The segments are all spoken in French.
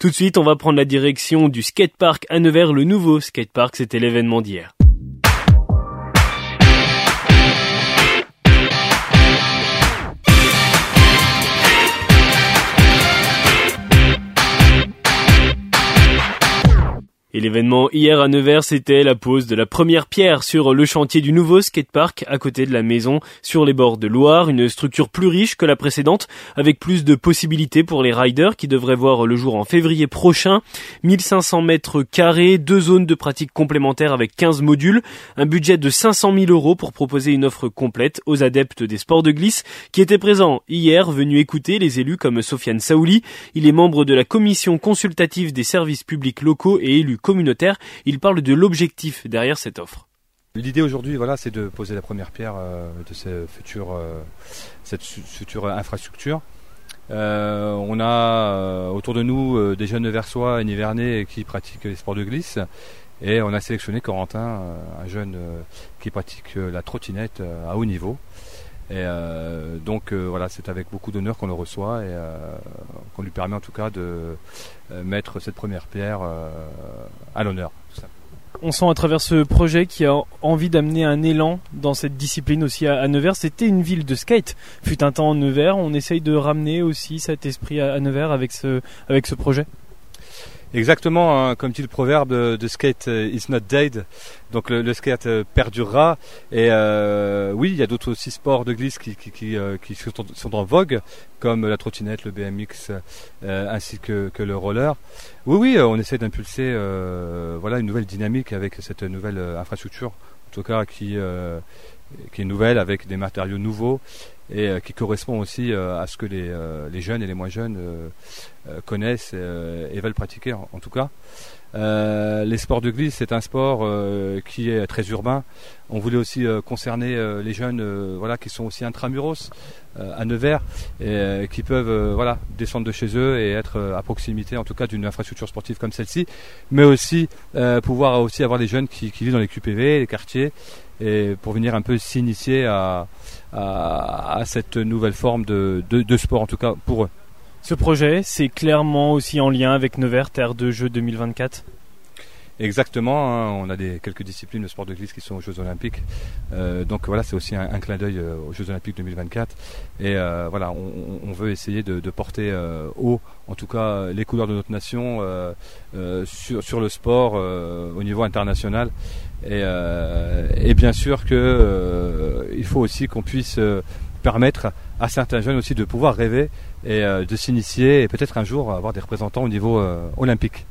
Tout de suite, on va prendre la direction du skatepark à Nevers, le nouveau skatepark, c'était l'événement d'hier. Et l'événement hier à Nevers, c'était la pose de la première pierre sur le chantier du nouveau skatepark à côté de la maison sur les bords de Loire, une structure plus riche que la précédente avec plus de possibilités pour les riders qui devraient voir le jour en février prochain. 1500 mètres carrés, deux zones de pratique complémentaires avec 15 modules, un budget de 500 000 euros pour proposer une offre complète aux adeptes des sports de glisse qui étaient présents hier, venus écouter les élus comme Sofiane Saouli. Il est membre de la commission consultative des services publics locaux et élu Il parle de l'objectif derrière cette offre. L'idée aujourd'hui, voilà, c'est de poser la première pierre euh, de euh, cette future infrastructure. Euh, on a autour de nous des jeunes versois et nivernais qui pratiquent les sports de glisse. Et on a sélectionné Corentin, un jeune qui pratique la trottinette à haut niveau. Et donc voilà, c'est avec beaucoup d'honneur qu'on le reçoit et qu'on lui permet en tout cas de mettre cette première pierre à l'honneur. On sent à travers ce projet qui a envie d'amener un élan dans cette discipline aussi à, Nevers. C'était une ville de skate. Fut un temps en Nevers. On essaye de ramener aussi cet esprit à, Nevers avec ce, avec ce projet. Exactement, hein, comme dit le proverbe, de skate euh, is not dead. Donc le, skate euh, perdurera. Et euh, oui, il y a d'autres aussi sports de glisse qui, sont, en vogue, comme la trottinette, le BMX, ainsi que, le roller. Oui, oui, on essaie d'impulser voilà une nouvelle dynamique avec cette nouvelle infrastructure, en tout cas qui qui est nouvelle avec des matériaux nouveaux et euh, qui correspond aussi euh, à ce que les, euh, les, jeunes et les moins jeunes connaissent et veulent pratiquer en, tout cas. les sports de glisse, c'est un sport qui est très urbain. On voulait aussi concerner les jeunes, voilà, qui sont aussi intramuros à Nevers et qui peuvent, voilà, descendre de chez eux et être à proximité, en tout cas, d'une infrastructure sportive comme celle-ci, mais aussi pouvoir aussi avoir des jeunes qui, qui vivent dans les QPV, les quartiers, et pour venir un peu s'initier à, à, cette nouvelle forme de, de, sport, en tout cas pour eux. Ce projet, c'est clairement aussi en lien avec Nevers, Terre de Jeux 2024 Exactement, hein, on a des, quelques disciplines de sport de glisse qui sont aux Jeux Olympiques. Euh, donc voilà, c'est aussi un, clin d'œil euh, aux Jeux Olympiques 2024. Et euh, voilà, on, veut essayer de, porter haut, en tout cas, les couleurs de notre nation sur, sur, le sport au niveau international. Et, et bien sûr que il faut aussi qu'on puisse permettre à certains jeunes aussi de pouvoir rêver et de s'initier et peut-être un jour avoir des représentants au niveau olympique.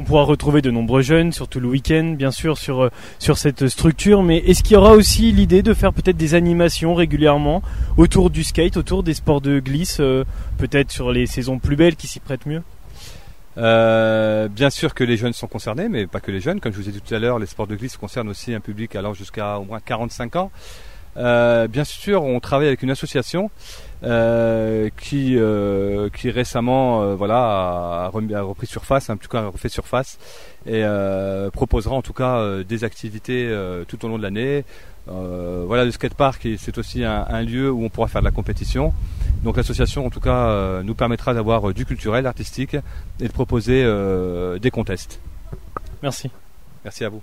On pourra retrouver de nombreux jeunes, surtout le week-end, bien sûr, sur, euh, sur cette structure. Mais est-ce qu'il y aura aussi l'idée de faire peut-être des animations régulièrement autour du skate, autour des sports de glisse, euh, peut-être sur les saisons plus belles qui s'y prêtent mieux? Euh, bien sûr que les jeunes sont concernés, mais pas que les jeunes. Comme je vous ai dit tout à l'heure, les sports de glisse concernent aussi un public allant jusqu'à au moins 45 ans. Bien sûr, on travaille avec une association euh, qui euh, qui récemment euh, voilà a, repris surface, en tout cas a refait surface et proposera en tout cas des activités tout au long de l'année. voilà le skatepark c'est aussi un, lieu où on pourra faire de la compétition. Donc l'association en tout cas nous permettra d'avoir du culturel, artistique et de proposer des contests. Merci. Merci à vous.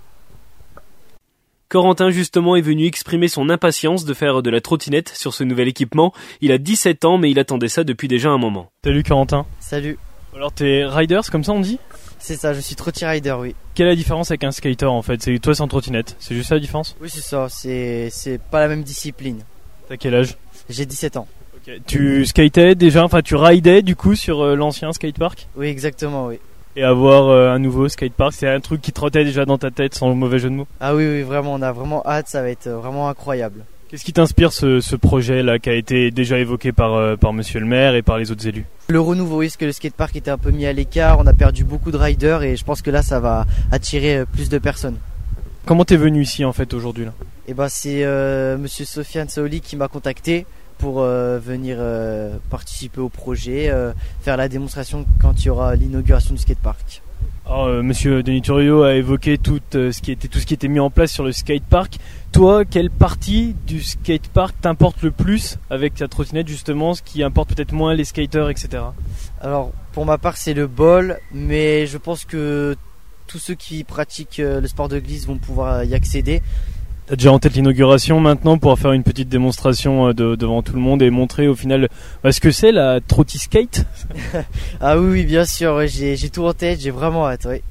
Corentin justement est venu exprimer son impatience de faire de la trottinette sur ce nouvel équipement. Il a 17 ans mais il attendait ça depuis déjà un moment. Salut Corentin? Salut. Alors t'es riders comme ça on dit? C'est ça, je suis trottinette rider oui. Quelle est la différence avec un skater en fait? C'est toi sans trottinette, c'est juste ça la différence? Oui c'est ça, c'est, c'est pas la même discipline. T'as quel âge? J'ai 17 ans. Tu skatais déjà, enfin tu ridais du coup sur euh, l'ancien skatepark? Oui exactement oui et avoir euh, un nouveau skatepark, c'est un truc qui trottait déjà dans ta tête sans le mauvais jeu de mots. Ah oui, oui, vraiment, on a vraiment hâte, ça va être euh, vraiment incroyable. Qu'est-ce qui t'inspire ce, ce, projet là qui a été déjà évoqué par, euh, par monsieur le maire et par les autres élus? Le renouveau, oui, parce que le skatepark était un peu mis à l'écart, on a perdu beaucoup de riders et je pense que là ça va attirer plus de personnes. Comment t'es venu ici en fait aujourd'hui là? Eh ben c'est monsieur Sofiane Saoli qui m'a contacté pour euh, venir euh, participer au projet, euh, faire la démonstration quand il y aura l'inauguration du skatepark. Alors, Monsieur Denis Turio a évoqué tout ce qui était tout ce qui était mis en place sur le skatepark. Toi, quelle partie du skatepark t'importe le plus avec ta trottinette justement, ce qui importe peut-être moins les skaters, etc. Alors pour ma part c'est le bol, mais je pense que tous ceux qui pratiquent le sport de glisse vont pouvoir y accéder. T'as déjà en tête l'inauguration maintenant pour faire une petite démonstration euh, de- devant tout le monde et montrer au final bah, ce que c'est la trottiskate. Ah oui, oui bien sûr, ouais, j'ai j'ai tout en tête, j'ai vraiment hâte, oui.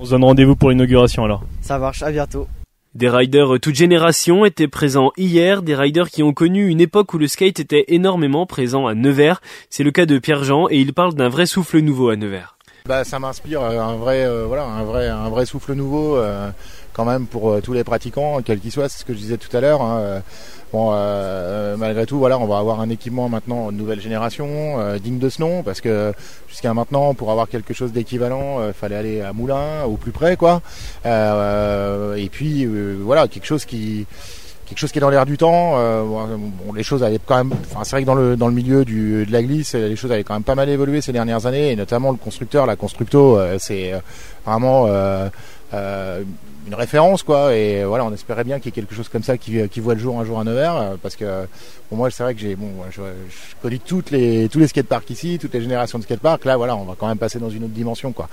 On se donne rendez-vous pour l'inauguration alors. Ça marche, à bientôt. Des riders toute génération étaient présents hier, des riders qui ont connu une époque où le skate était énormément présent à Nevers. C'est le cas de Pierre-Jean et il parle d'un vrai souffle nouveau à Nevers. Bah, ça m'inspire euh, un vrai, euh, voilà, un vrai, un vrai souffle nouveau euh, quand même pour euh, tous les pratiquants, quels qu'ils soient. C'est ce que je disais tout à l'heure. hein, euh, Bon, euh, malgré tout, voilà, on va avoir un équipement maintenant de nouvelle génération, euh, digne de ce nom, parce que jusqu'à maintenant, pour avoir quelque chose d'équivalent, il fallait aller à Moulins, au plus près, quoi. Euh, et puis, euh, voilà, quelque chose qui quelque chose qui est dans l'air du temps. Euh, les choses avaient quand même. Enfin, c'est vrai que dans le dans le milieu du, de la glisse, les choses avaient quand même pas mal évolué ces dernières années, et notamment le constructeur, la Constructo, euh, c'est euh, vraiment euh, euh, une référence, quoi. Et voilà, on espérait bien qu'il y ait quelque chose comme ça qui, qui voit le jour un jour à Nevers, euh, parce que pour moi, c'est vrai que j'ai bon, je, je connais toutes les tous les skateparks ici, toutes les générations de skateparks. Là, voilà, on va quand même passer dans une autre dimension, quoi.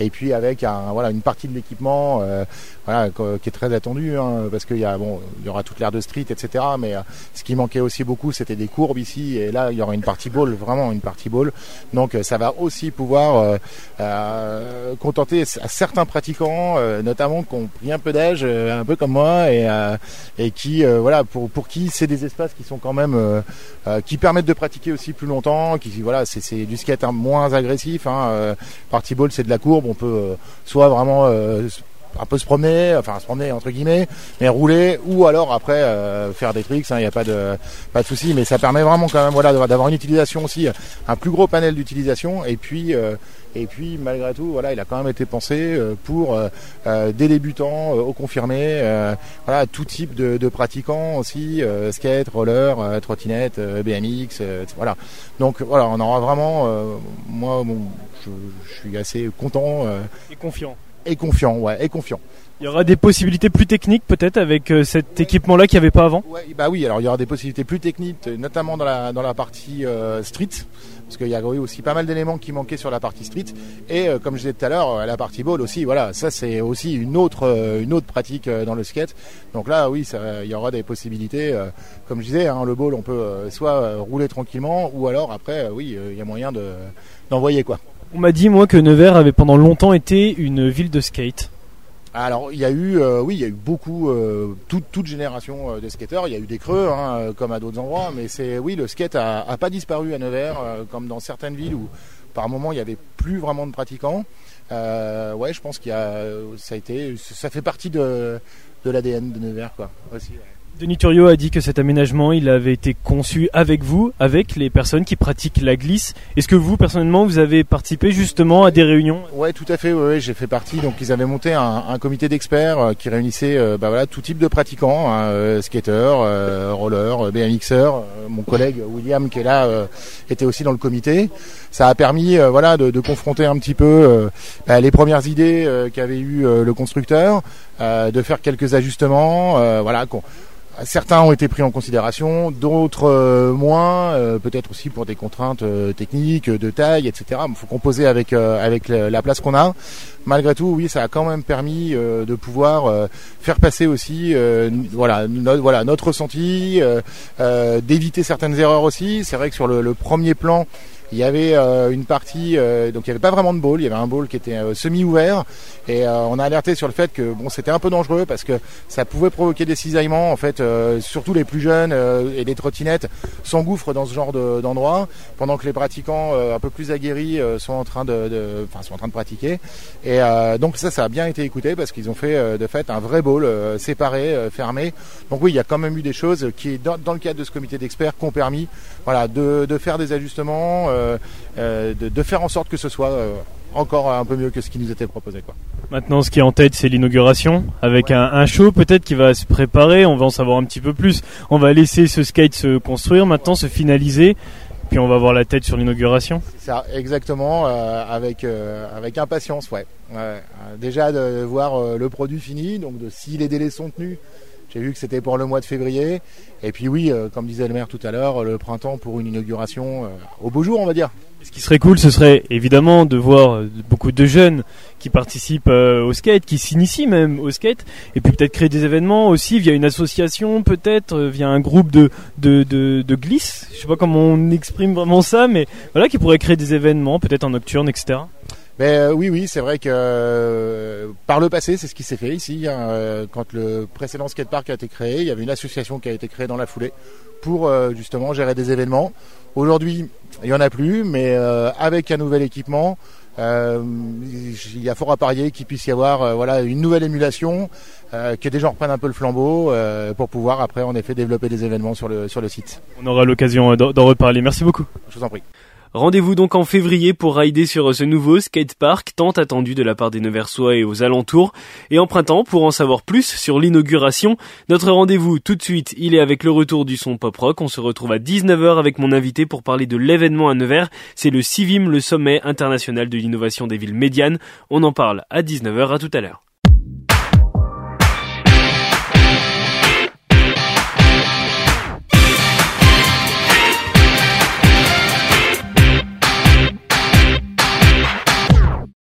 Et puis avec un voilà une partie de l'équipement, euh, voilà, qui est très attendu, hein, parce qu'il y a bon, il y aura toute l'air de street, etc. Mais euh, ce qui manquait aussi beaucoup, c'était des courbes ici. Et là, il y aura une partie ball, vraiment une partie ball. Donc, euh, ça va aussi pouvoir contenter à certains pratiquants, euh, notamment qui ont pris un peu d'âge, euh, un peu comme moi, et, euh, qui, voilà, pour qui c'est des espaces qui sont quand même qui permettent de pratiquer aussi plus longtemps. Qui voilà, c'est du skate hein, moins agressif. Hein, party ball, c'est de la courbe. On peut soit vraiment un peu se promener, enfin se promener entre guillemets, mais rouler ou alors après euh, faire des tricks, il n'y a pas de pas de souci, mais ça permet vraiment quand même voilà d'avoir une utilisation aussi, un plus gros panel d'utilisation et puis euh, et puis malgré tout voilà il a quand même été pensé euh, pour euh, euh, des débutants, euh, aux confirmés, voilà tout type de, de pratiquants aussi, skate, roller, trottinette, BMX, voilà donc voilà on aura vraiment moi bon, je, je suis assez content Et confiant. Et confiant ouais et confiant. Il y aura des possibilités plus techniques peut-être avec euh, cet équipement-là qu'il n'y avait pas avant? Ouais, bah oui, alors il y aura des possibilités plus techniques, euh, notamment dans la dans la partie euh, street, parce qu'il y a oui, aussi pas mal d'éléments qui manquaient sur la partie street. Et euh, comme je disais tout à l'heure, euh, la partie ball aussi, voilà, ça c'est aussi une autre euh, une autre pratique euh, dans le skate. Donc là, oui, ça, il y aura des possibilités. euh, comme je disais, hein, le ball, on peut euh, soit euh, rouler tranquillement, ou alors après, oui, euh, il y a moyen de d'envoyer quoi. On m'a dit moi que Nevers avait pendant longtemps été une ville de skate. Alors il y a eu, euh, oui, il y a eu beaucoup, euh, toute, toute génération euh, de skateurs. Il y a eu des creux, hein, comme à d'autres endroits, mais c'est, oui, le skate a, pas disparu à Nevers, comme dans certaines villes où par moment il y avait plus vraiment de pratiquants. Ouais, je pense qu'il y a, ça a été, ça fait partie de, de l'ADN de Nevers, quoi. Aussi. Denis Turio a dit que cet aménagement, il avait été conçu avec vous, avec les personnes qui pratiquent la glisse. Est-ce que vous, personnellement, vous avez participé justement à des réunions Ouais, tout à fait. Ouais, j'ai fait partie. Donc, ils avaient monté un, comité d'experts euh, qui réunissait, euh, bah voilà, tout type de pratiquants, hein, euh, skateurs, euh, rollers, euh, BMXers. Mon collègue William, qui est là, était aussi dans le comité. Ça a permis, voilà, de, confronter un petit peu bah, les premières idées qu'avait eu le constructeur, de faire quelques ajustements, voilà. qu'on- Certains ont été pris en considération, d'autres euh, moins, euh, peut-être aussi pour des contraintes euh, techniques, de taille, etc. Il faut composer avec euh, avec la place qu'on a. Malgré tout, oui, ça a quand même permis euh, de pouvoir euh, faire passer aussi, voilà, no- voilà notre ressenti, d'éviter certaines erreurs aussi. C'est vrai que sur le, le premier plan, il y avait euh, une partie, euh, donc il n'y avait pas vraiment de ball, il y avait un ball qui était euh, semi-ouvert, et on a alerté sur le fait que bon, c'était un peu dangereux parce que ça pouvait provoquer des cisaillements. En fait, surtout les plus jeunes et les trottinettes s'engouffrent dans ce genre de- d'endroit, pendant que les pratiquants un peu plus aguerris sont en train de, de- enfin, sont en train de pratiquer. Et donc ça, ça a bien été écouté parce qu'ils ont fait de fait un vrai euh, séparé, fermé. Donc oui, il y a quand même eu des choses qui, dans, dans le cadre de ce comité d'experts, qui ont permis, voilà, de, de faire des ajustements, euh, euh, de, de faire en sorte que ce soit euh, encore un peu mieux que ce qui nous était proposé, quoi. Maintenant, ce qui est en tête, c'est l'inauguration, avec un, un show peut-être qui va se préparer. On va en savoir un petit peu plus. On va laisser ce skate se construire, maintenant se finaliser. puis on va voir la tête sur l'inauguration. Ça, exactement, euh, avec euh, avec impatience, ouais. déjà de voir le produit fini, donc de si les délais sont tenus. J'ai vu que c'était pour le mois de février. Et puis oui, comme disait le maire tout à l'heure, le printemps pour une inauguration au beau jour, on va dire. Ce qui serait cool, ce serait évidemment de voir beaucoup de jeunes qui participent euh, au skate, qui s'initient même au skate, et puis peut-être créer des événements aussi via une association, peut-être euh, via un groupe de, de, de, de. Je sais pas comment on exprime vraiment ça, mais voilà, qui pourrait créer des événements, peut-être en nocturne, etc. Mais euh, oui, oui, c'est vrai que par le passé, c'est ce qui s'est fait ici. Hein, quand le précédent skatepark a été créé, il y avait une association qui a été créée dans la foulée pour justement gérer des événements. Aujourd'hui, il n'y en a plus, mais avec un nouvel équipement, euh, il y a fort à parier qu'il puisse y avoir euh, voilà une nouvelle émulation, euh, que des gens reprennent un peu le flambeau pour pouvoir après en effet développer des événements sur le sur le site. On aura l'occasion d'en reparler. Merci beaucoup. Je vous en prie. Rendez-vous donc en février pour rider sur ce nouveau skatepark tant attendu de la part des Neversois et aux alentours. Et en printemps, pour en savoir plus sur l'inauguration, notre rendez-vous tout de suite, il est avec le retour du son pop rock. On se retrouve à 19h avec mon invité pour parler de l'événement à Nevers. C'est le CIVIM, le sommet international de l'innovation des villes médianes. On en parle à 19h, à tout à l'heure.